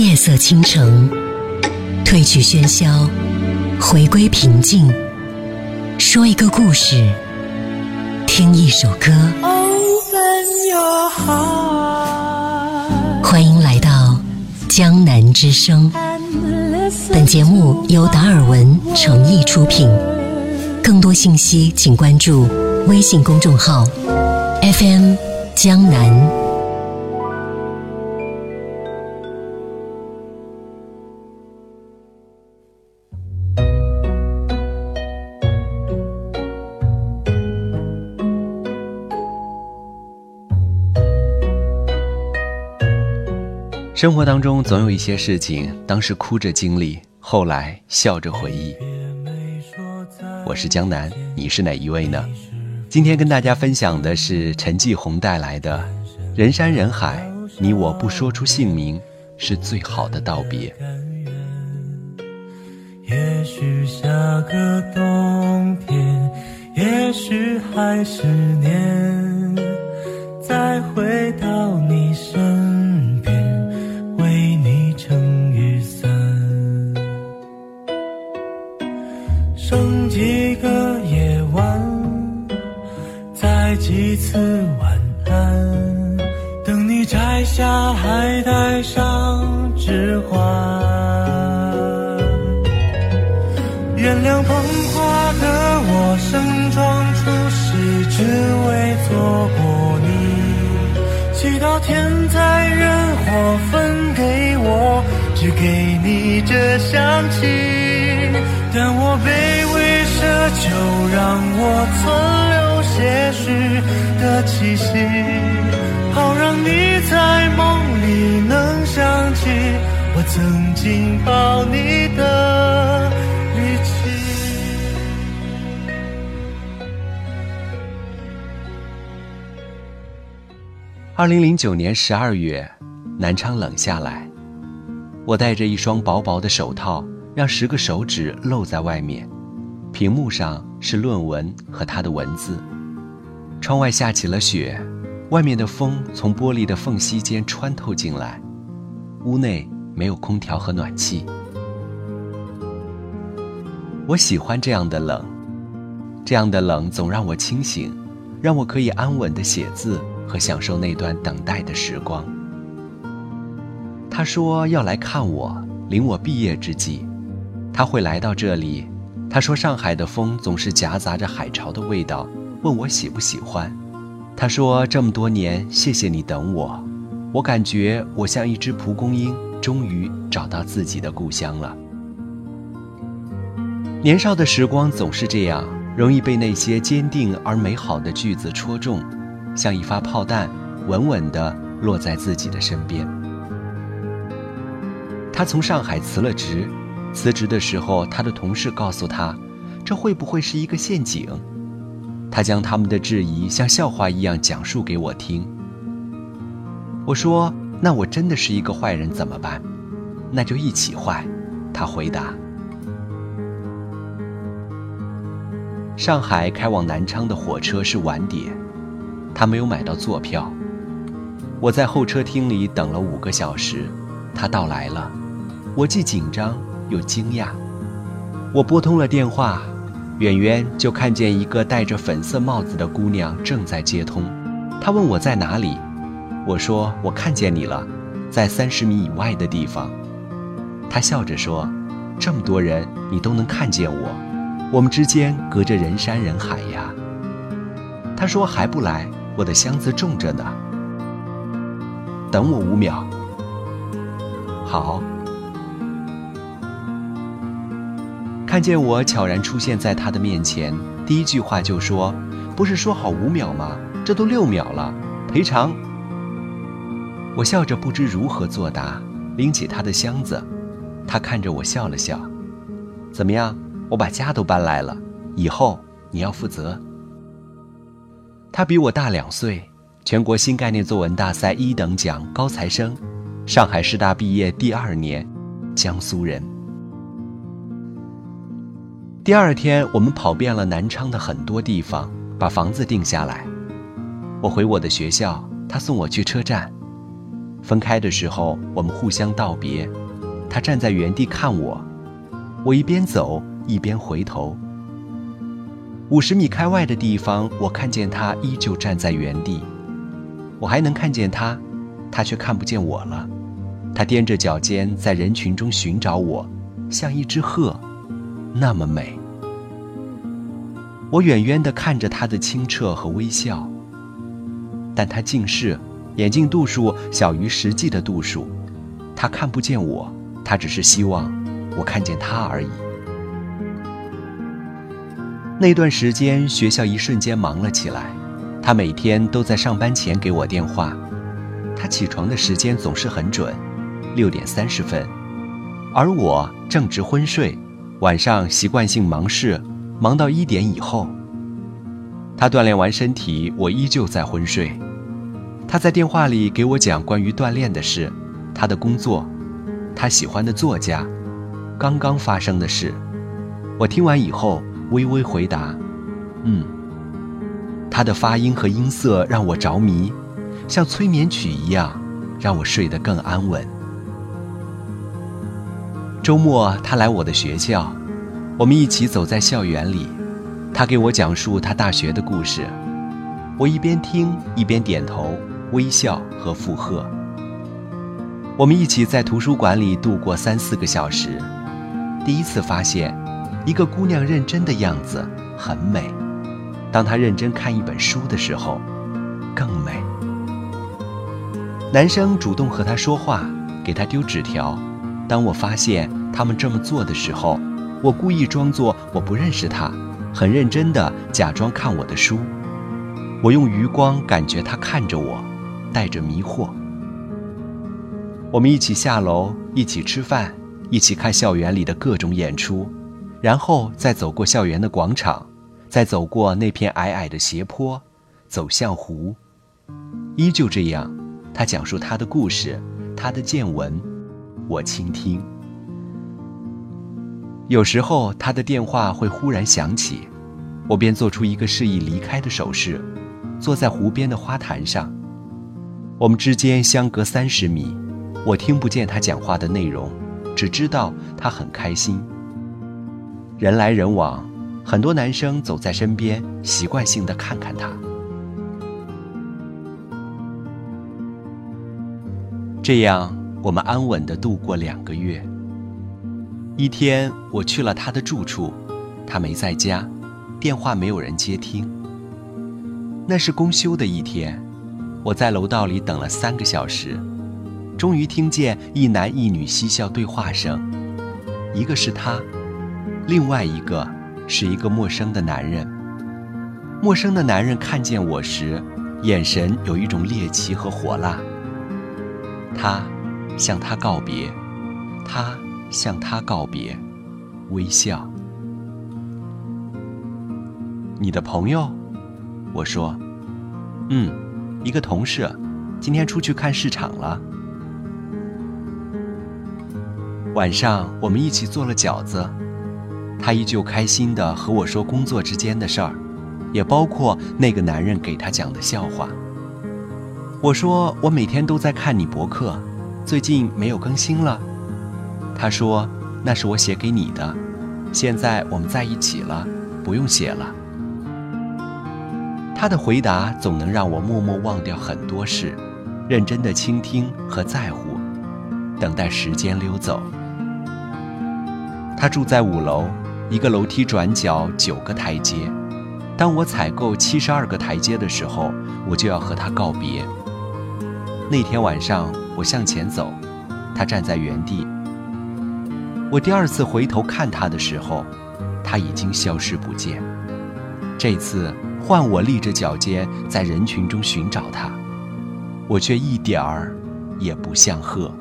夜色倾城，褪去喧嚣，回归平静。说一个故事，听一首歌。欢迎来到江南之声。本节目由达尔文诚意出品。更多信息，请关注微信公众号 FM 江南。生活当中总有一些事情，当时哭着经历，后来笑着回忆。我是江南，你是哪一位呢？今天跟大家分享的是陈继红带来的《人山人海，你我不说出姓名，是最好的道别》。也许下个冬天，也许还是年，再回到天灾人祸分给我，只给你这香气。但我卑微奢求，让我存留。些许的气息，好让你在梦里能想起我曾经抱你二零零九年十二月，南昌冷下来，我戴着一双薄薄的手套，让十个手指露在外面，屏幕上是论文和他的文字。窗外下起了雪，外面的风从玻璃的缝隙间穿透进来，屋内没有空调和暖气。我喜欢这样的冷，这样的冷总让我清醒，让我可以安稳的写字和享受那段等待的时光。他说要来看我，临我毕业之际，他会来到这里。他说上海的风总是夹杂着海潮的味道。问我喜不喜欢，他说这么多年，谢谢你等我，我感觉我像一只蒲公英，终于找到自己的故乡了。年少的时光总是这样，容易被那些坚定而美好的句子戳中，像一发炮弹，稳稳地落在自己的身边。他从上海辞了职，辞职的时候，他的同事告诉他，这会不会是一个陷阱？他将他们的质疑像笑话一样讲述给我听。我说：“那我真的是一个坏人怎么办？那就一起坏。”他回答。上海开往南昌的火车是晚点，他没有买到坐票。我在候车厅里等了五个小时，他到来了，我既紧张又惊讶。我拨通了电话。远远就看见一个戴着粉色帽子的姑娘正在接通，她问我在哪里，我说我看见你了，在三十米以外的地方。她笑着说：“这么多人你都能看见我，我们之间隔着人山人海呀。”她说还不来，我的箱子重着呢。等我五秒。好。看见我悄然出现在他的面前，第一句话就说：“不是说好五秒吗？这都六秒了，赔偿。”我笑着不知如何作答，拎起他的箱子。他看着我笑了笑：“怎么样？我把家都搬来了，以后你要负责。”他比我大两岁，全国新概念作文大赛一等奖高材生，上海师大毕业第二年，江苏人。第二天，我们跑遍了南昌的很多地方，把房子定下来。我回我的学校，他送我去车站。分开的时候，我们互相道别，他站在原地看我，我一边走一边回头。五十米开外的地方，我看见他依旧站在原地，我还能看见他，他却看不见我了。他踮着脚尖在人群中寻找我，像一只鹤，那么美。我远远地看着他的清澈和微笑，但他近视，眼镜度数小于实际的度数，他看不见我，他只是希望我看见他而已。那段时间，学校一瞬间忙了起来。他每天都在上班前给我电话。他起床的时间总是很准，六点三十分，而我正值昏睡，晚上习惯性忙事，忙到一点以后。他锻炼完身体，我依旧在昏睡。他在电话里给我讲关于锻炼的事，他的工作，他喜欢的作家，刚刚发生的事。我听完以后。微微回答：“嗯。”他的发音和音色让我着迷，像催眠曲一样，让我睡得更安稳。周末他来我的学校，我们一起走在校园里，他给我讲述他大学的故事，我一边听一边点头、微笑和附和。我们一起在图书馆里度过三四个小时，第一次发现。一个姑娘认真的样子很美，当她认真看一本书的时候，更美。男生主动和她说话，给她丢纸条。当我发现他们这么做的时候，我故意装作我不认识他，很认真的假装看我的书。我用余光感觉他看着我，带着迷惑。我们一起下楼，一起吃饭，一起看校园里的各种演出。然后再走过校园的广场，再走过那片矮矮的斜坡，走向湖。依旧这样，他讲述他的故事，他的见闻，我倾听。有时候他的电话会忽然响起，我便做出一个示意离开的手势，坐在湖边的花坛上。我们之间相隔三十米，我听不见他讲话的内容，只知道他很开心。人来人往，很多男生走在身边，习惯性的看看他。这样，我们安稳的度过两个月。一天，我去了他的住处，他没在家，电话没有人接听。那是公休的一天，我在楼道里等了三个小时，终于听见一男一女嬉笑对话声，一个是他。另外一个是一个陌生的男人。陌生的男人看见我时，眼神有一种猎奇和火辣。他向他告别，他向他告别，微笑。你的朋友？我说，嗯，一个同事，今天出去看市场了。晚上我们一起做了饺子。他依旧开心地和我说工作之间的事儿，也包括那个男人给他讲的笑话。我说我每天都在看你博客，最近没有更新了。他说那是我写给你的，现在我们在一起了，不用写了。他的回答总能让我默默忘掉很多事，认真的倾听和在乎，等待时间溜走。他住在五楼。一个楼梯转角九个台阶，当我踩够七十二个台阶的时候，我就要和他告别。那天晚上，我向前走，他站在原地。我第二次回头看他的时候，他已经消失不见。这次换我立着脚尖在人群中寻找他，我却一点儿也不像鹤。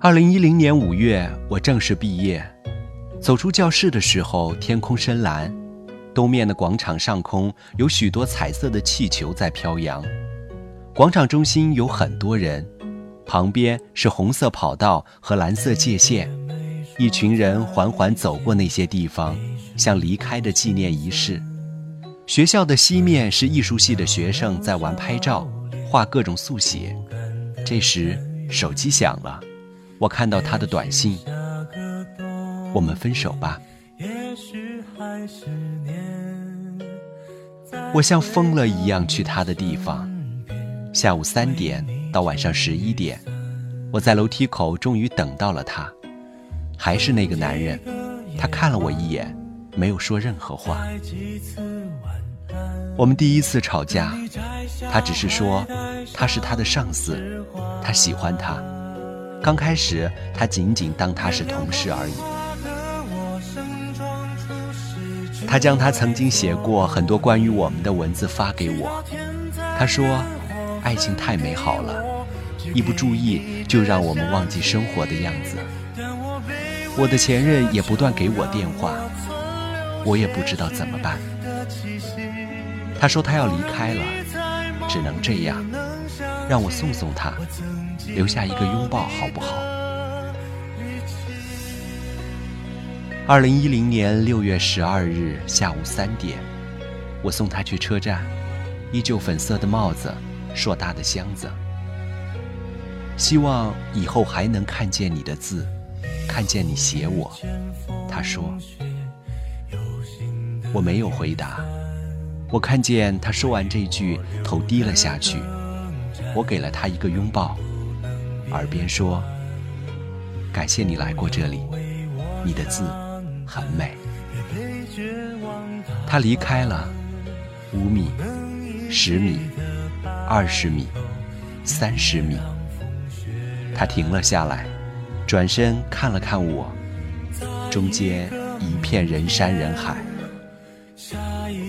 二零一零年五月，我正式毕业。走出教室的时候，天空深蓝，东面的广场上空有许多彩色的气球在飘扬。广场中心有很多人，旁边是红色跑道和蓝色界线。一群人缓缓走过那些地方，像离开的纪念仪式。学校的西面是艺术系的学生在玩拍照，画各种速写。这时手机响了，我看到他的短信：“我们分手吧。”我像疯了一样去他的地方。下午三点到晚上十一点，我在楼梯口终于等到了他，还是那个男人。他看了我一眼，没有说任何话。我们第一次吵架，他只是说他是他的上司，他喜欢他。刚开始，他仅仅当他是同事而已。他将他曾经写过很多关于我们的文字发给我。他说：“爱情太美好了，一不注意就让我们忘记生活的样子。”我的前任也不断给我电话，我也不知道怎么办。他说他要离开了，只能这样，让我送送他，留下一个拥抱好不好？二零一零年六月十二日下午三点，我送他去车站，依旧粉色的帽子，硕大的箱子。希望以后还能看见你的字，看见你写我。他说，我没有回答。我看见他说完这句，头低了下去。我给了他一个拥抱，耳边说：“感谢你来过这里，你的字很美。”他离开了，五米、十米、二十米、三十米。他停了下来，转身看了看我，中间一片人山人海。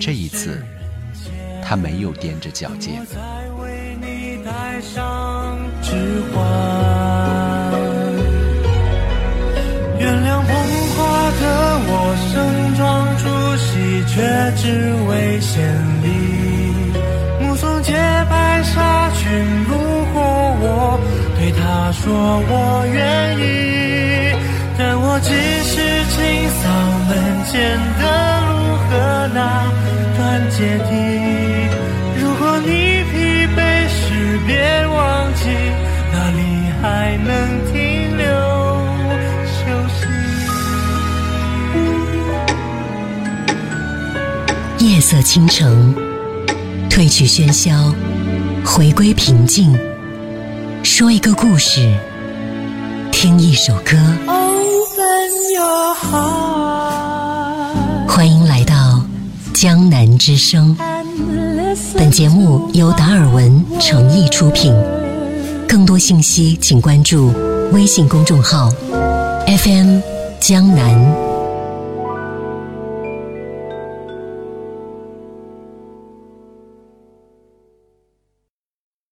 这一次，他没有踮着脚尖。却只为献礼。目送洁白纱裙路过，我对他说我愿意，但我只是清扫门前的路和那段。阶梯。如果你疲惫时，别忘记哪里还能色倾城，褪去喧嚣，回归平静。说一个故事，听一首歌。欢迎来到。江南之声，本节目由达尔文诚意出品。更多信息请关注微信公众号 FM 江南。